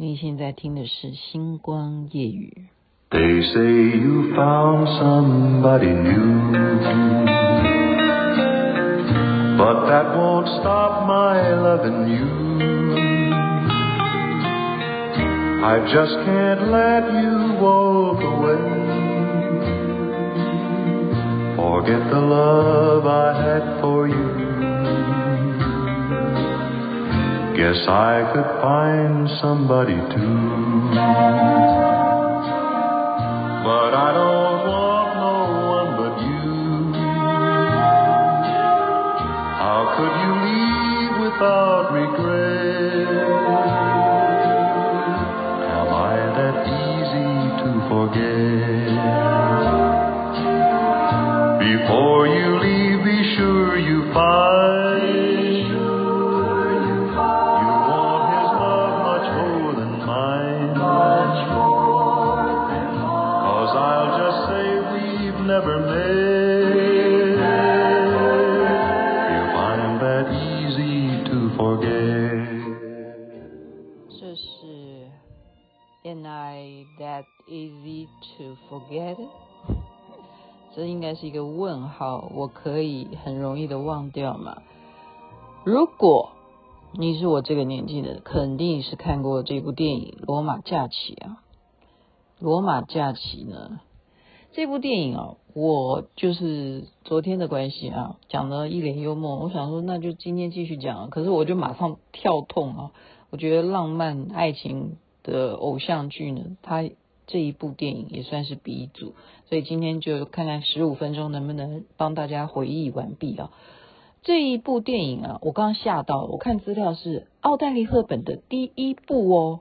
你现在听的是《星光夜语》。They say you found somebody new, but that won't stop my loving you. I just can't let you walk away. Forget the love I had for you. Guess I could find somebody too. But I don't want no one but you. How could you leave without regret? Am I that easy to forget? Before you leave, be sure you find. 这应该是一个问号，我可以很容易的忘掉吗？如果你是我这个年纪的，肯定是看过这部电影《罗马假期》啊。《罗马假期》呢，这部电影啊，我就是昨天的关系啊，讲了一脸幽默。我想说，那就今天继续讲。可是我就马上跳痛啊，我觉得浪漫爱情的偶像剧呢，它这一部电影也算是鼻祖。所以今天就看看十五分钟能不能帮大家回忆完毕啊。这一部电影啊，我刚刚吓到，我看资料是奥黛丽·赫本的第一部哦，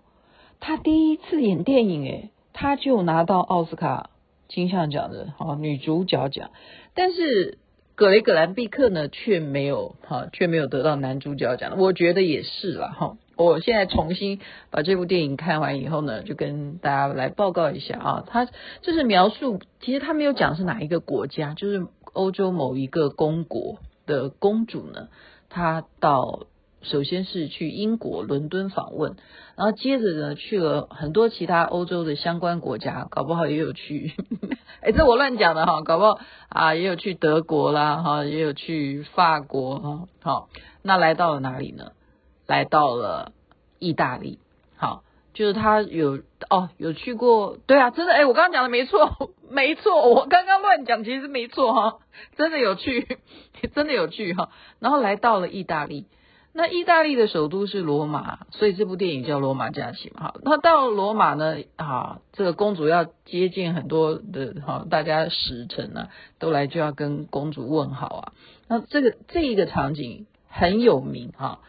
她第一次演电影诶，她就拿到奥斯卡金像奖的好女主角奖，但是格雷葛兰毕克呢却没有哈，却没有得到男主角奖。我觉得也是啦哈。我现在重新把这部电影看完以后呢，就跟大家来报告一下啊，他就是描述，其实他没有讲是哪一个国家，就是欧洲某一个公国的公主呢，她到首先是去英国伦敦访问，然后接着呢去了很多其他欧洲的相关国家，搞不好也有去，哎，这我乱讲的哈，搞不好啊也有去德国啦哈，也有去法国哈，好，那来到了哪里呢？来到了意大利，好，就是他有哦，有去过，对啊，真的，哎，我刚刚讲的没错，没错，我刚刚乱讲，其实没错哈，真的有去，真的有去哈，然后来到了意大利，那意大利的首都是罗马，所以这部电影叫《罗马假期》嘛，好，那到罗马呢，啊，这个公主要接见很多的哈，大家使臣啊，都来就要跟公主问好啊，那这个这一个场景很有名哈。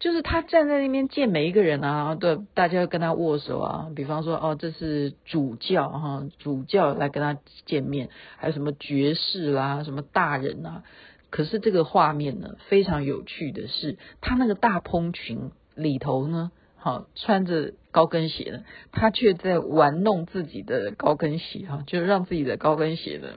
就是他站在那边见每一个人啊，对，大家跟他握手啊。比方说，哦，这是主教哈，主教来跟他见面，还有什么爵士啦，什么大人啊。可是这个画面呢，非常有趣的是，他那个大蓬裙里头呢，好穿着高跟鞋呢，他却在玩弄自己的高跟鞋哈，就让自己的高跟鞋呢，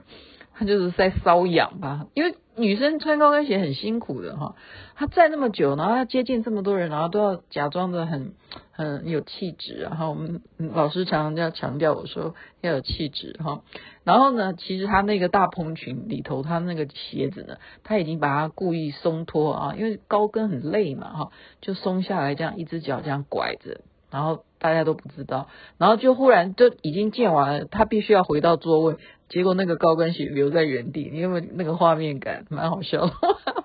他就是在搔痒吧，因为。女生穿高跟鞋很辛苦的哈，她站那么久，然后要接近这么多人，然后都要假装的很很有气质，然后我们老师常常要强调我说要有气质哈。然后呢，其实她那个大蓬裙里头，她那个鞋子呢，她已经把它故意松脱啊，因为高跟很累嘛哈，就松下来这样一只脚这样拐着，然后大家都不知道，然后就忽然就已经见完了，她必须要回到座位。结果那个高跟鞋留在原地，因为那个画面感蛮好笑的，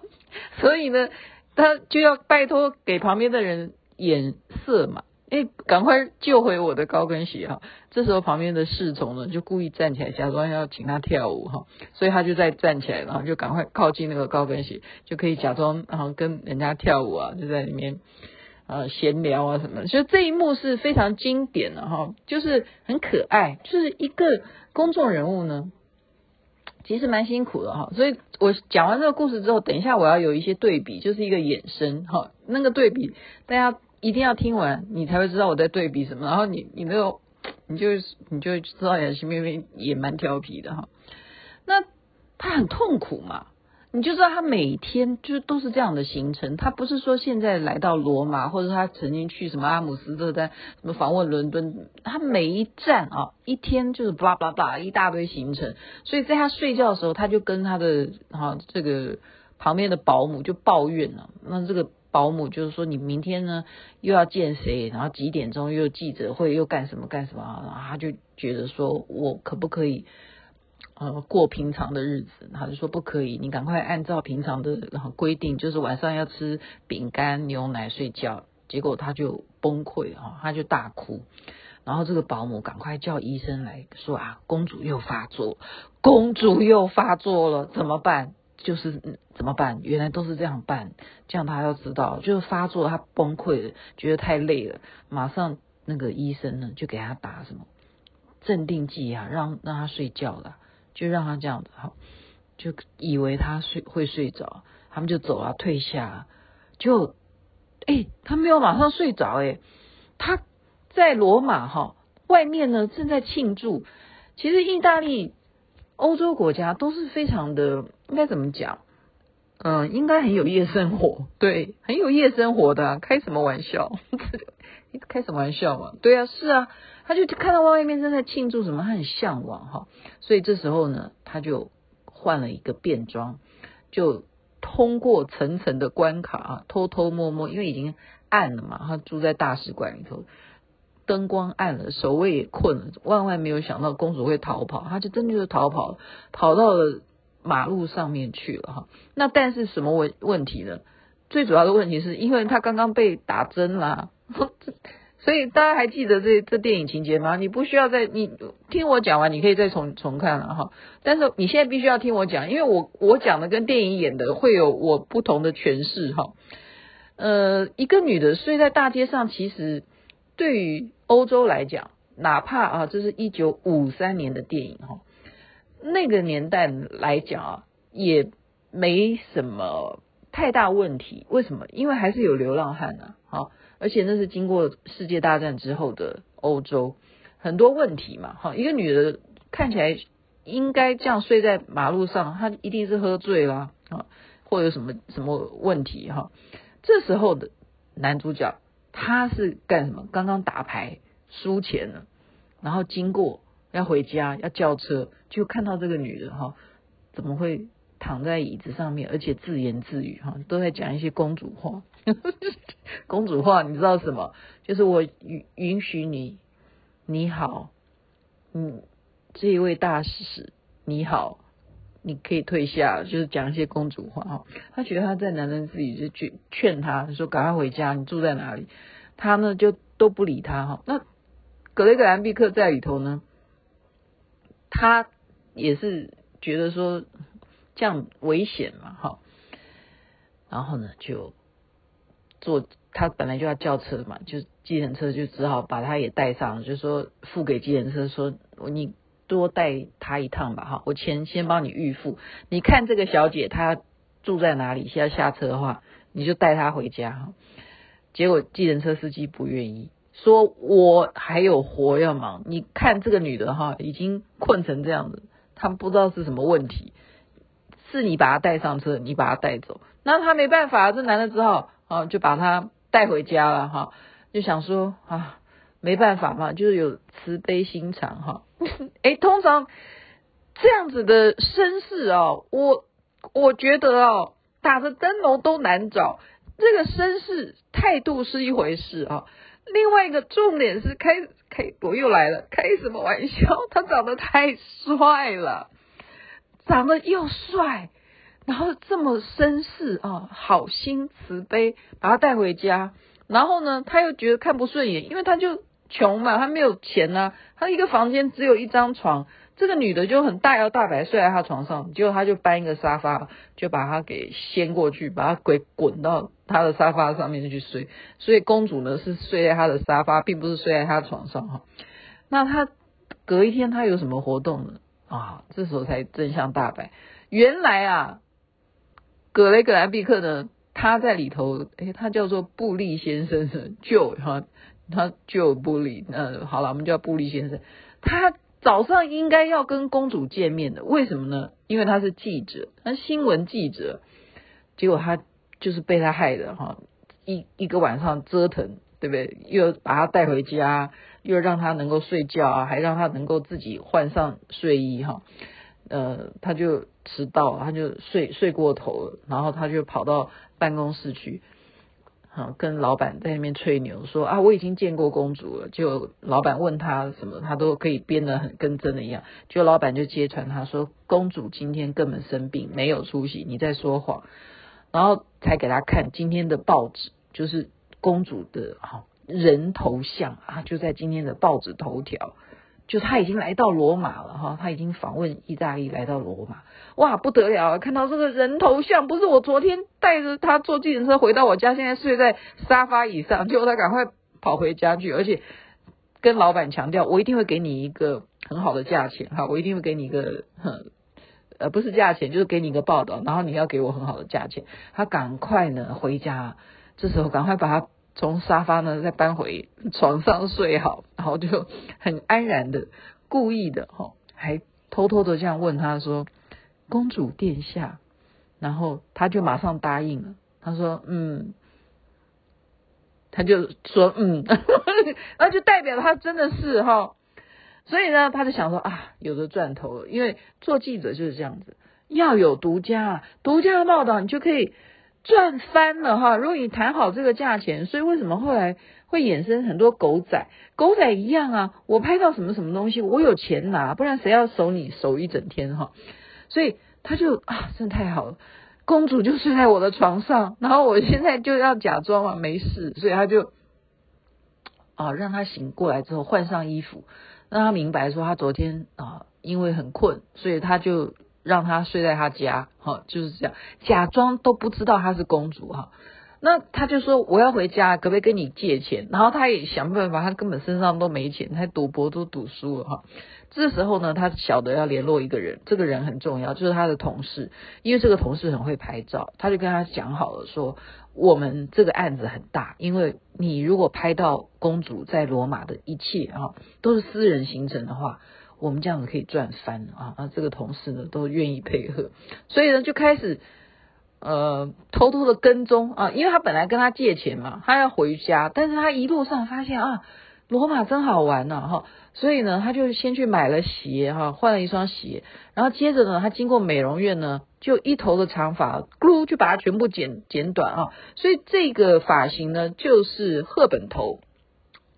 所以呢，他就要拜托给旁边的人眼色嘛，哎，赶快救回我的高跟鞋哈。这时候旁边的侍从呢就故意站起来，假装要请他跳舞哈，所以他就再站起来，然后就赶快靠近那个高跟鞋，就可以假装然后跟人家跳舞啊，就在里面呃闲聊啊什么的。所以这一幕是非常经典的哈，就是很可爱，就是一个。公众人物呢，其实蛮辛苦的哈，所以我讲完这个故事之后，等一下我要有一些对比，就是一个衍生。哈，那个对比大家一定要听完，你才会知道我在对比什么，然后你你那个，你就你就知道杨新妹妹也蛮调皮的哈，那她很痛苦嘛，你就知道他每天就都是这样的行程。他不是说现在来到罗马，或者他曾经去什么阿姆斯特丹，什么访问伦敦，他每一站啊，一天就是巴拉巴拉一大堆行程。所以在他睡觉的时候，他就跟他的、啊、这个旁边的保姆就抱怨了。那这个保姆就是说，你明天呢又要见谁，然后几点钟又记者会又干什么干什么，然后他就觉得说我可不可以？呃，过平常的日子，他就说不可以，你赶快按照平常的规定，就是晚上要吃饼干、牛奶睡觉。结果他就崩溃啊，他就大哭。然后这个保姆赶快叫医生来说啊，公主又发作，公主又发作了，怎么办？就是怎么办？原来都是这样办，这样他要知道，就是发作，他崩溃了，觉得太累了，马上那个医生呢就给他打什么镇定剂啊，让让他睡觉了。就让他这样子哈，就以为他睡会睡着，他们就走了，退下，就哎、他没有马上睡着哎、他在罗马哈外面呢正在庆祝。其实意大利、欧洲国家都是非常的，应该怎么讲？嗯，应该很有夜生活，对，很有夜生活的、啊，开什么玩笑？开什么玩笑嘛？对啊，是啊。他就看到外面正在庆祝什么，他很向往哈，所以这时候呢，他就换了一个便装，就通过层层的关卡啊，偷偷摸摸，因为已经暗了嘛，他住在大使馆里头，灯光暗了，守卫也困了，万万没有想到公主会逃跑，他就真的就逃跑，跑到了马路上面去了哈。那但是什么问问题呢？最主要的问题是因为他刚刚被打针啦。所以大家还记得这这电影情节吗？你不需要再你听我讲完，你可以再重重看了哈。但是你现在必须要听我讲，因为我我讲的跟电影演的会有我不同的诠释哈。呃，一个女的睡在大街上，其实对于欧洲来讲，哪怕啊这是一九五三年的电影哈，那个年代来讲啊，也没什么太大问题。为什么？因为还是有流浪汉呢，好。而且那是经过世界大战之后的欧洲，很多问题嘛，哈，一个女的看起来应该这样睡在马路上，她一定是喝醉了啊，或者什么什么问题哈。这时候的男主角他是干什么？刚刚打牌输钱了，然后经过要回家要叫车，就看到这个女的哈，怎么会躺在椅子上面，而且自言自语哈，都在讲一些公主话。公主话，你知道什么？就是我允允许你，你好，嗯，这一位大使，你好，你可以退下，就是讲一些公主话哈。他觉得他在男人自己，就去劝他说：“赶快回家，你住在哪里？”他呢就都不理他哈。那格雷格兰毕克在里头呢，他也是觉得说这样危险嘛哈，然后呢就。坐他本来就要叫车嘛，就计程车就只好把他也带上，就说付给计程车说，你多带他一趟吧哈，我钱先帮你预付。你看这个小姐她住在哪里？现在下车的话，你就带她回家哈。结果计程车司机不愿意，说我还有活要忙。你看这个女的哈，已经困成这样子，他们不知道是什么问题，是你把他带上车，你把他带走，那他没办法，这男的只好。啊，就把他带回家了哈，就想说啊，没办法嘛，就是有慈悲心肠哈。哎，通常这样子的绅士哦，我我觉得哦，打着灯笼都难找。这个绅士态度是一回事啊，另外一个重点是开开，我又来了，开什么玩笑？他长得太帅了，长得又帅。然后这么绅士啊，好心慈悲，把他带回家。然后呢，他又觉得看不顺眼，因为他就穷嘛，他没有钱呐、他一个房间只有一张床，这个女的就很大摇大摆睡在他床上，结果他就搬一个沙发，就把他给掀过去，把他给滚到他的沙发上面去睡。所以公主呢是睡在他的沙发，并不是睡在他床上哈。那他隔一天他有什么活动呢？啊，这时候才真相大白，原来啊。格雷格兰毕克呢，他在里头，诶，他叫做布利先生，就哈，他就布利，呃，好了，我们叫布利先生。他早上应该要跟公主见面的，为什么呢？因为他是记者，他新闻记者，结果他就是被他害的哈，一一个晚上折腾，对不对？又把他带回家，又让他能够睡觉啊，还让他能够自己换上睡衣哈，呃，他就迟到，他就睡睡过头了，然后他就跑到办公室去。跟老板在那边吹牛说啊，我已经见过公主了。就老板问他什么，他都可以编得很跟真的一样。就老板就揭穿他说，公主今天根本生病，没有出席，你在说谎。然后才给他看今天的报纸，就是公主的人头像啊，就在今天的报纸头条。就他已经来到罗马了哈，他已经访问意大利，来到罗马，哇，不得了！看到这个人头像，不是我昨天带着他坐自行车回到我家，现在睡在沙发椅上，结果他赶快跑回家去，而且跟老板强调，我一定会给你一个很好的价钱哈，我一定会给你一个，呃，不是价钱，就是给你一个报道，然后你要给我很好的价钱。他赶快呢回家，这时候赶快把他。从沙发呢再搬回床上睡好，然后就很安然的，故意的哈，还偷偷的这样问他说：“公主殿下。”然后他就马上答应了，他说：“嗯。”他就说：“嗯。”那就代表他真的是哈，所以呢，他就想说啊，有的赚头了，因为做记者就是这样子，要有独家，独家的报道，你就可以。赚翻了哈！如果你谈好这个价钱，所以为什么后来会衍生很多狗仔？狗仔一样啊！我拍到什么什么东西，我有钱拿，不然谁要守你守一整天哈？所以他就啊，真的太好了！公主就睡在我的床上，然后我现在就要假装啊没事，所以他就啊让他醒过来之后换上衣服，让他明白说他昨天啊因为很困，所以他就。让他睡在他家，哈，就是这样，假装都不知道她是公主，哈。那他就说我要回家，可不可以跟你借钱？然后他也想办法，他根本身上都没钱，他赌博都赌输了，哈。这时候呢，他晓得要联络一个人，这个人很重要，就是他的同事，因为这个同事很会拍照，他就跟他讲好了，说我们这个案子很大，因为你如果拍到公主在罗马的一切，哈，都是私人行程的话。我们这样子可以赚翻啊！啊这个同事呢都愿意配合，所以呢就开始呃偷偷的跟踪啊，因为他本来跟他借钱嘛，他要回家，但是他一路上发现啊，罗马真好玩呐哈，所以呢他就先去买了鞋哈，换了一双鞋，然后接着呢他经过美容院呢，就一头的长发咕噜就把它全部剪剪短啊，所以这个发型呢就是赫本头，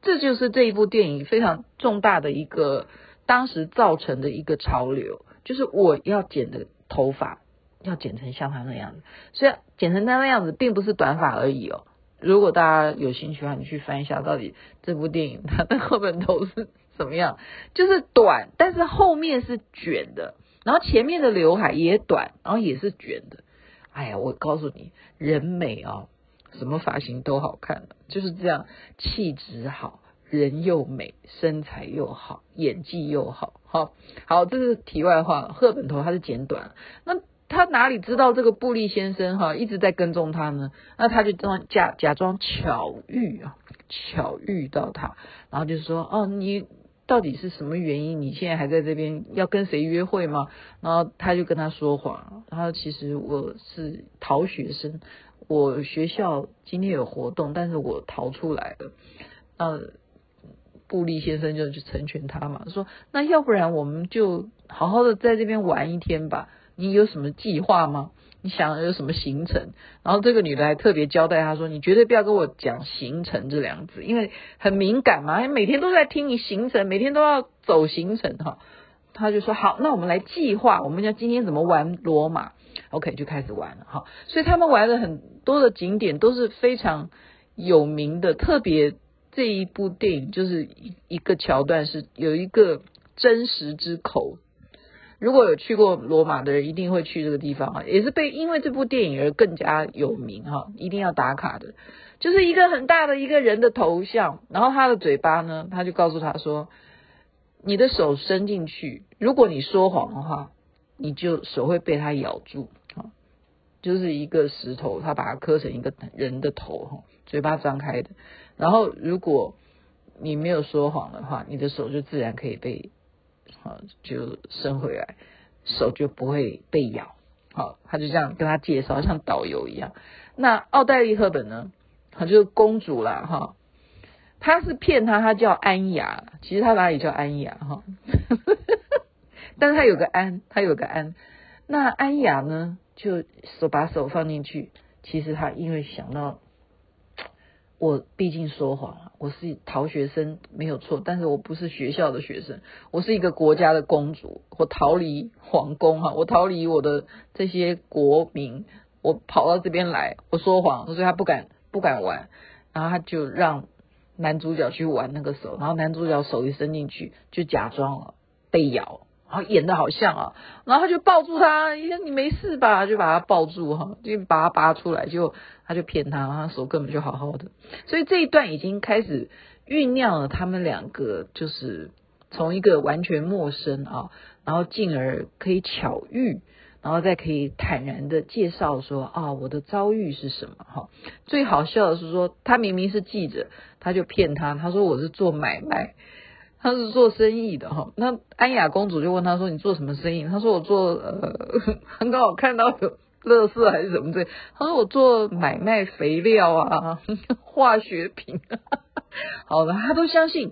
这就是这一部电影非常重大的一个。当时造成的一个潮流，就是我要剪的头发要剪成像他那样子，所以剪成他那样子，并不是短发而已哦。如果大家有兴趣的话，你去翻一下，到底这部电影它的后半头是怎么样？就是短，但是后面是卷的，然后前面的刘海也短，然后也是卷的。哎呀，我告诉你，人美、哦，什么发型都好看，就是这样，气质好。人又美，身材又好，演技又好，好，好，这是题外话。赫本头他是剪短，那他哪里知道这个布利先生哈一直在跟踪他呢？那他就装假假装巧遇啊，巧遇到他，然后就说哦，你到底是什么原因？你现在还在这边要跟谁约会吗？然后他就跟他说谎，他说其实我是逃学生，我学校今天有活动，但是我逃出来了，呃。布利先生就去成全他嘛，说那要不然我们就好好的在这边玩一天吧。你有什么计划吗？你想有什么行程？然后这个女的还特别交代他说，你绝对不要跟我讲行程这两个字，因为很敏感嘛，每天都在听你行程，每天都要走行程哈。他就说好，那我们来计划，我们要今天怎么玩罗马？OK，就开始玩了哈。所以他们玩了很多的景点都是非常有名的，特别。这一部电影就是一一个桥段，是有一个真实之口。如果有去过罗马的人，一定会去这个地方啊，也是被因为这部电影而更加有名哈，一定要打卡的。就是一个很大的一个人的头像，然后他的嘴巴呢，他就告诉他说：“你的手伸进去，如果你说谎的话，你就手会被他咬住。”就是一个石头，他把它刻成一个人的头哈，嘴巴张开的。然后，如果你没有说谎的话，你的手就自然可以被好，就伸回来，手就不会被咬。好，他就这样跟他介绍，像导游一样。那奥黛丽·赫本呢？她就是公主啦，哈。他是骗他，他叫安雅，其实他哪里叫安雅哈？但是他有个安，他有个安。那安雅呢，就手把手放进去。其实他因为想到。我毕竟说谎了，我是逃学生没有错，但是我不是学校的学生，我是一个国家的公主，我逃离皇宫哈，我逃离我的这些国民，我跑到这边来，我说谎，所以他不敢不敢玩，然后他就让男主角去玩那个手，然后男主角手一伸进去就假装了被咬。然后演的好像啊，然后他就抱住他，你说你没事吧？就把他抱住哈，就把他拔出来，就他就骗他，他手根本就好好的。所以这一段已经开始酝酿了，他们两个就是从一个完全陌生啊，然后进而可以巧遇，然后再可以坦然的介绍说啊，我的遭遇是什么哈。最好笑的是说，他明明是记者，他就骗他，他说我是做买卖。他是做生意的哈，那安雅公主就问他说：“你做什么生意？”他说：“我做呃，很刚好看到有垃圾还是什么的。”他说：“我做买卖肥料啊，化学品。”好了，他都相信，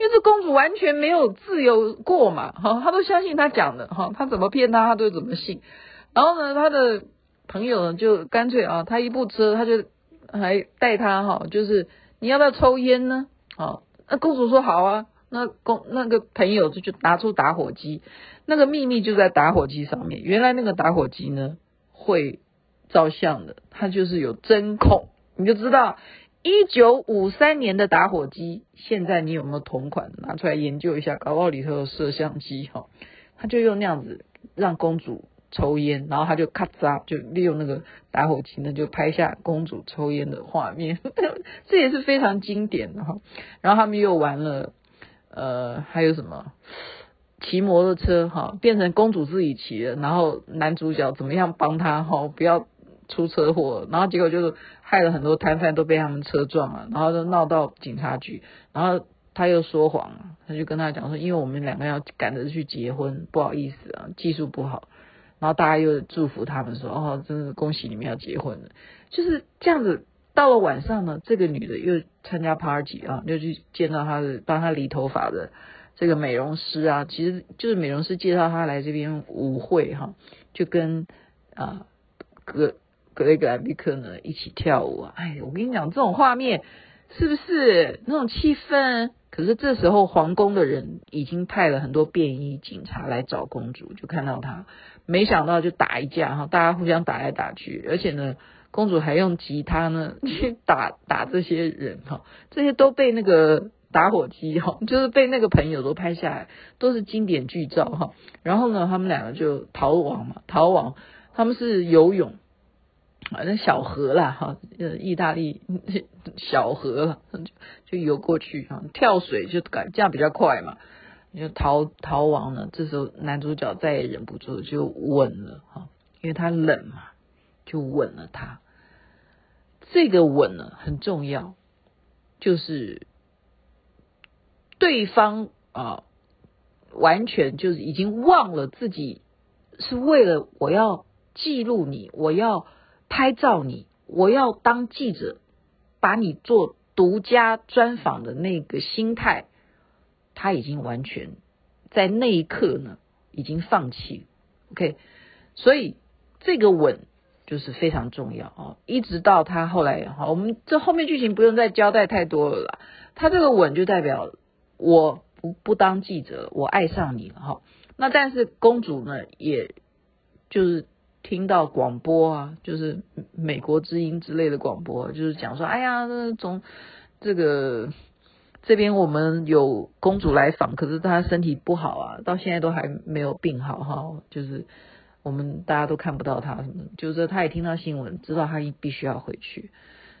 因为这公主完全没有自由过嘛，哈，他都相信他讲的哈，他怎么骗他，他都怎么信。然后呢，他的朋友呢就干脆啊，他一部车，他就还带他哈，就是你要不要抽烟呢？啊，那公主说好啊。那公那个朋友就就拿出打火机，那个秘密就在打火机上面。原来那个打火机呢会照相的，它就是有针孔，你就知道一九五三年的打火机，现在你有没有同款？拿出来研究一下，搞不好里头有摄像机哈。他就用那样子让公主抽烟，然后他就咔嚓就利用那个打火机呢就拍下公主抽烟的画面，这也是非常经典的哈。然后他们又玩了。呃，还有什么？骑摩托车哈，变成公主自己骑了，然后男主角怎么样帮他哈，不要出车祸，然后结果就是害了很多摊贩都被他们车撞了，然后就闹到警察局，然后他又说谎，他就跟他讲说，因为我们两个要赶着去结婚，不好意思啊，技术不好，然后大家又祝福他们说，哦，真的恭喜你们要结婚了，就是这样子。到了晚上呢，这个女的又参加 party 啊，又去见到她的帮她理头发的这个美容师啊，其实就是美容师介绍她来这边舞会哈，就跟啊格格雷格兰比克呢一起跳舞啊。哎，我跟你讲，这种画面是不是那种气氛？可是这时候皇宫的人已经派了很多便衣警察来找公主，就看到她，没想到就打一架哈，大家互相打来打去，而且呢。公主还用吉他呢 去打打这些人哈，这些都被那个打火机哈，就是被那个朋友都拍下来，都是经典剧照哈。然后呢，他们两个就逃亡嘛，逃亡。他们是游泳反正小河啦哈，呃，意大利 小河就就游过去哈，跳水就改这样比较快嘛，就逃逃亡了。这时候男主角再也忍不住就吻了哈，因为他冷嘛。就吻了他，这个吻呢很重要，就是对方啊，完全就是已经忘了自己是为了我要记录你，我要拍照你，我要当记者，把你做独家专访的那个心态，他已经完全在那一刻呢已经放弃。OK，所以这个吻。就是非常重要哦，一直到他后来哈，我们这后面剧情不用再交代太多了啦。他这个吻就代表我不不当记者，我爱上你了哈。那但是公主呢，也就是听到广播啊，就是美国之音之类的广播，就是讲说，哎呀，从这个这边我们有公主来访，可是她身体不好啊，到现在都还没有病好哈，就是。我们大家都看不到他什么，就是他也听到新闻，知道他必须要回去，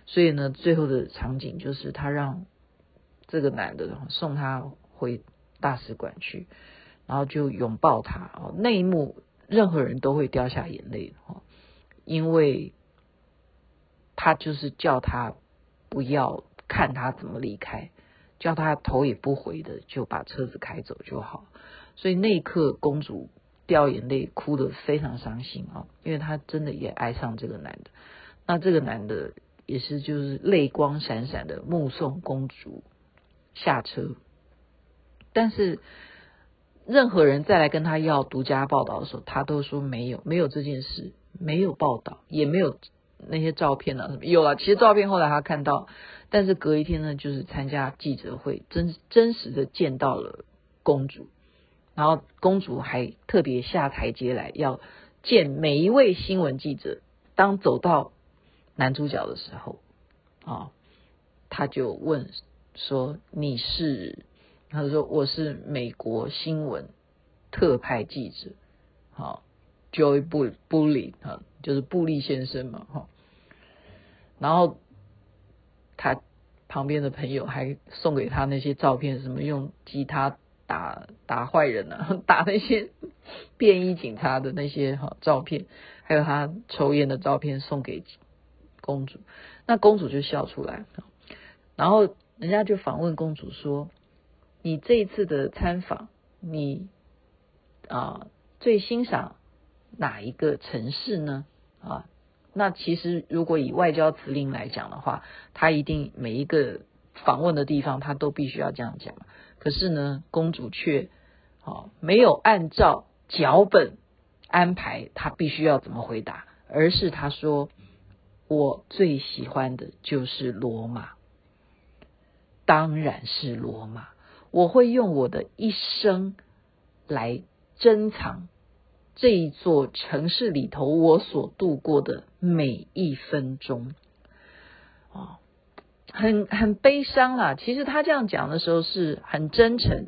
所以呢，最后的场景就是他让这个男的送他回大使馆去，然后就拥抱他哦，那一幕任何人都会掉下眼泪哦，因为他就是叫他不要看他怎么离开，叫他头也不回的就把车子开走就好。所以那一刻公主掉眼泪，哭得非常伤心啊，因为她真的也爱上这个男的。那这个男的也是就是泪光闪闪的目送公主下车，但是任何人再来跟他要独家报道的时候，他都说没有，没有这件事，没有报道，也没有那些照片啊什么。有了，其实照片后来他看到，但是隔一天呢，就是参加记者会，真真实的见到了公主，然后公主还特别下台阶来要见每一位新闻记者，当走到。男主角的时候，啊，他就问说：“你是？”他说：“我是美国新闻特派记者，好，Joy 布布利啊，就是布利先生嘛，哈。”然后他旁边的朋友还送给他那些照片，什么用吉他打打坏人啊，打那些便衣警察的那些哈照片，还有他抽烟的照片送给。公主，那公主就笑出来，然后人家就访问公主说：“你这一次的参访，你啊最欣赏哪一个城市呢？”啊，那其实如果以外交辞令来讲的话，他一定每一个访问的地方，他都必须要这样讲。可是呢，公主却啊没有按照脚本安排，她必须要怎么回答，而是她说。我最喜欢的就是罗马，当然是罗马。我会用我的一生来珍藏这一座城市里头我所度过的每一分钟。哦，很很悲伤啦！其实他这样讲的时候是很真诚，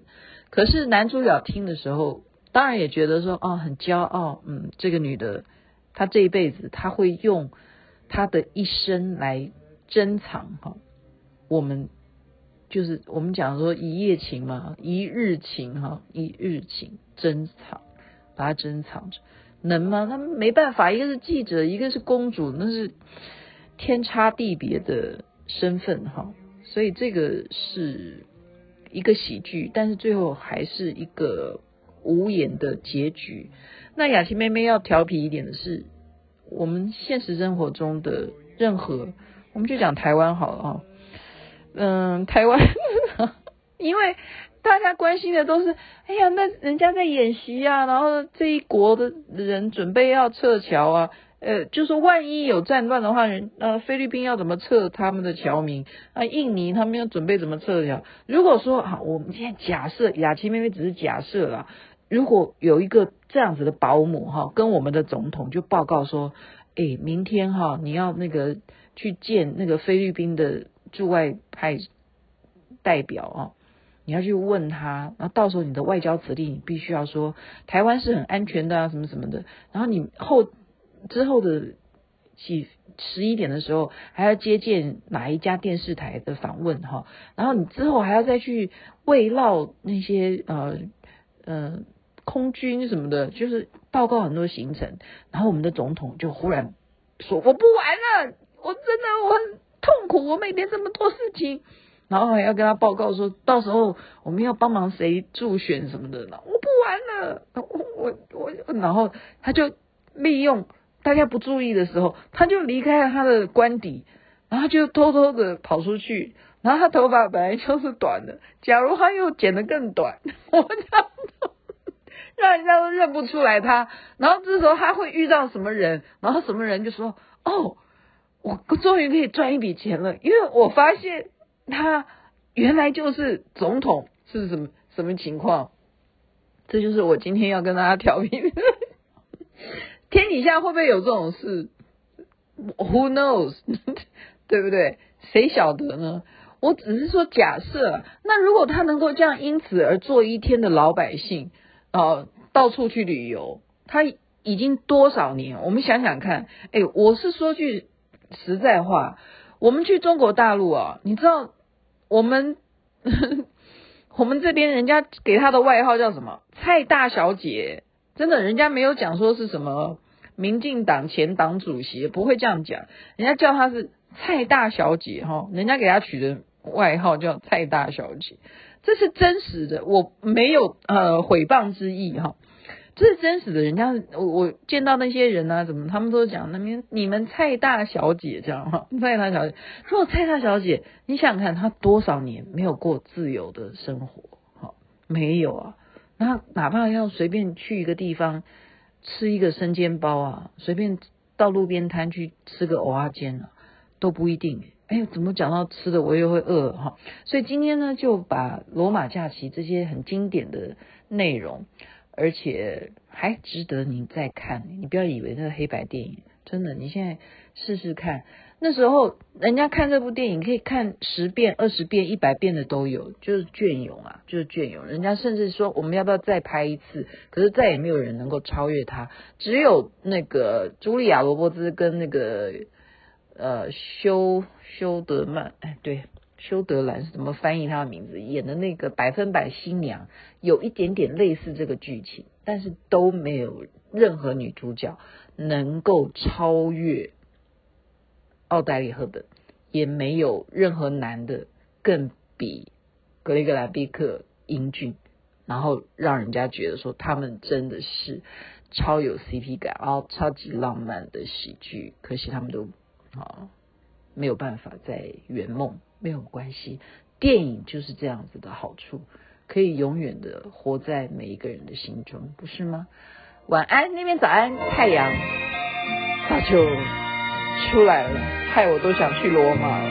可是男主角听的时候，当然也觉得说，哦，很骄傲。嗯，这个女的，她这一辈子，她会用。她的一生来珍藏哈，我们就是我们讲说一夜情嘛，一日情哈，一日情珍藏，把它珍藏着，能吗？他们没办法，一个是记者，一个是公主，那是天差地别的身份哈，所以这个是一个喜剧，但是最后还是一个无言的结局。那雅琪妹妹要调皮一点的是。我们现实生活中的任何，我们就讲台湾好了啊，嗯，台湾，因为大家关心的都是，哎呀，那人家在演习啊，然后这一国的人准备要撤侨啊，呃，就说万一有战乱的话，人呃菲律宾要怎么撤他们的侨民啊？印尼他们要准备怎么撤侨？如果说好，我们现在假设雅琪妹妹只是假设啦。如果有一个这样子的保姆哈，跟我们的总统就报告说，哎，明天哈你要那个去见那个菲律宾的驻外派代表啊，你要去问他，然后到时候你的外交辞令你必须要说台湾是很安全的啊，什么什么的，然后你后之后的几十一点的时候还要接见哪一家电视台的访问哈，然后你之后还要再去慰劳那些呃呃。空军什么的，就是报告很多行程，然后我们的总统就忽然说：“我不玩了，我真的我很痛苦，我每天这么多事情，然后还要跟他报告说，到时候我们要帮忙谁助选什么的呢，我不玩了，我我我，然后他就利用大家不注意的时候，他就离开了他的官邸，然后就偷偷的跑出去，然后他头发本来就是短的，假如他又剪得更短，我讲。”让人家都认不出来他，然后这时候他会遇到什么人，然后什么人就说：“哦，我终于可以赚一笔钱了，因为我发现他原来就是总统，是什么什么情况？”这就是我今天要跟大家调皮。天底下会不会有这种事？Who knows？对不对？谁晓得呢？我只是说假设，那如果他能够这样因此而做一天的老百姓。哦，到处去旅游，他已经多少年？我们想想看，哎，我是说句实在话，我们去中国大陆啊，你知道我们 我们这边人家给他的外号叫什么？蔡大小姐，真的，人家没有讲说是什么民进党前党主席，不会这样讲，人家叫他是蔡大小姐哈，人家给他取的外号叫蔡大小姐。这是真实的，我没有呃诽谤之意哈。这是真实的，人家我我见到那些人、啊，怎么他们都讲那边你们蔡大小姐这样哈，蔡大小姐，说蔡大小姐，你想想看，她多少年没有过自由的生活，哈，没有啊，那哪怕要随便去一个地方吃一个生煎包啊，随便到路边摊去吃个蚵仔煎啊，都不一定。哎，怎么讲到吃的，我又会饿哈，所以今天呢，就把罗马假期这些很经典的内容。而且还值得你再看，你不要以为那是黑白电影真的，你现在试试看，那时候人家看这部电影可以看十遍、二十遍、一百遍的都有，就是隽永啊，就是隽永。人家甚至说我们要不要再拍一次？可是再也没有人能够超越他，只有那个茱莉亚·罗伯兹跟那个呃休休德曼，哎对。修德兰是怎么翻译他的名字？演的那个百分百新娘，有一点点类似这个剧情，但是都没有任何女主角能够超越奥黛丽·赫本，也没有任何男的更比格雷格兰毕克英俊，然后让人家觉得说他们真的是超有 CP 感，然后超级浪漫的喜剧。可惜他们都啊没有办法再圆梦。没有关系，电影就是这样子的好处，可以永远的活在每一个人的心中，不是吗？晚安，那边早安，太阳早就出来了，害我都想去罗马了。